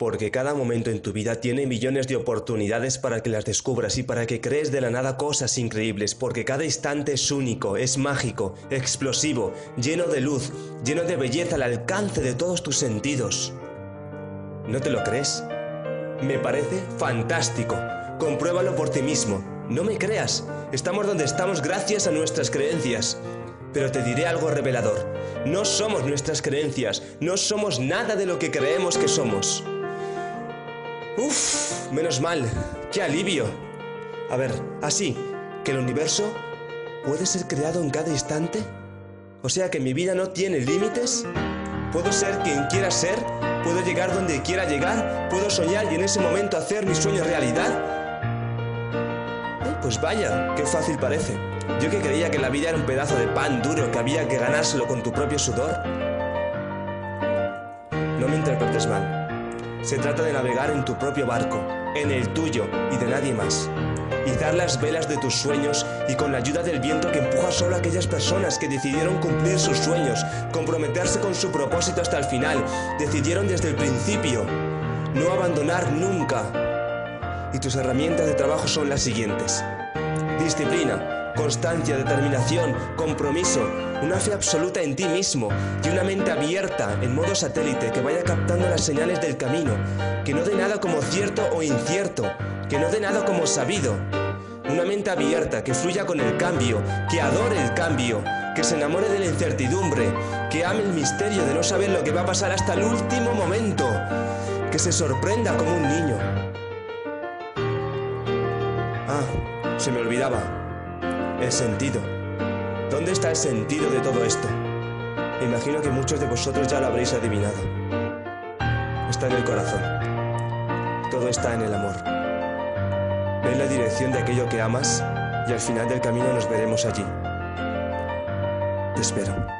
Porque cada momento en tu vida tiene millones de oportunidades para que las descubras y para que crees de la nada cosas increíbles, porque cada instante es único, es mágico, explosivo, lleno de luz, lleno de belleza al alcance de todos tus sentidos. ¿No te lo crees? Me parece fantástico. Compruébalo por ti mismo. No me creas. Estamos donde estamos gracias a nuestras creencias. Pero te diré algo revelador. No somos nuestras creencias, no somos nada de lo que creemos que somos. Uf, menos mal, qué alivio. A ver, así, que el universo puede ser creado en cada instante. O sea que mi vida no tiene límites. Puedo ser quien quiera ser, puedo llegar donde quiera llegar, puedo soñar y en ese momento hacer mi sueño realidad. Eh, pues vaya, qué fácil parece. Yo que creía que la vida era un pedazo de pan duro que había que ganárselo con tu propio sudor. No me interpretes mal. Se trata de navegar en tu propio barco, en el tuyo y de nadie más. Izar las velas de tus sueños y con la ayuda del viento que empuja solo a aquellas personas que decidieron cumplir sus sueños, comprometerse con su propósito hasta el final, decidieron desde el principio no abandonar nunca. Y tus herramientas de trabajo son las siguientes. Disciplina, constancia, determinación, compromiso, una fe absoluta en ti mismo y una mente abierta en modo satélite que vaya captando las señales del camino, que no dé nada como cierto o incierto, que no dé nada como sabido. Una mente abierta que fluya con el cambio, que adore el cambio, que se enamore de la incertidumbre, que ame el misterio de no saber lo que va a pasar hasta el último momento, que se sorprenda como un niño. Ah, se me olvidaba. El sentido. ¿Dónde está el sentido de todo esto? Imagino que muchos de vosotros ya lo habréis adivinado. Está en el corazón. Todo está en el amor. Ve la dirección de aquello que amas y al final del camino nos veremos allí. Te espero.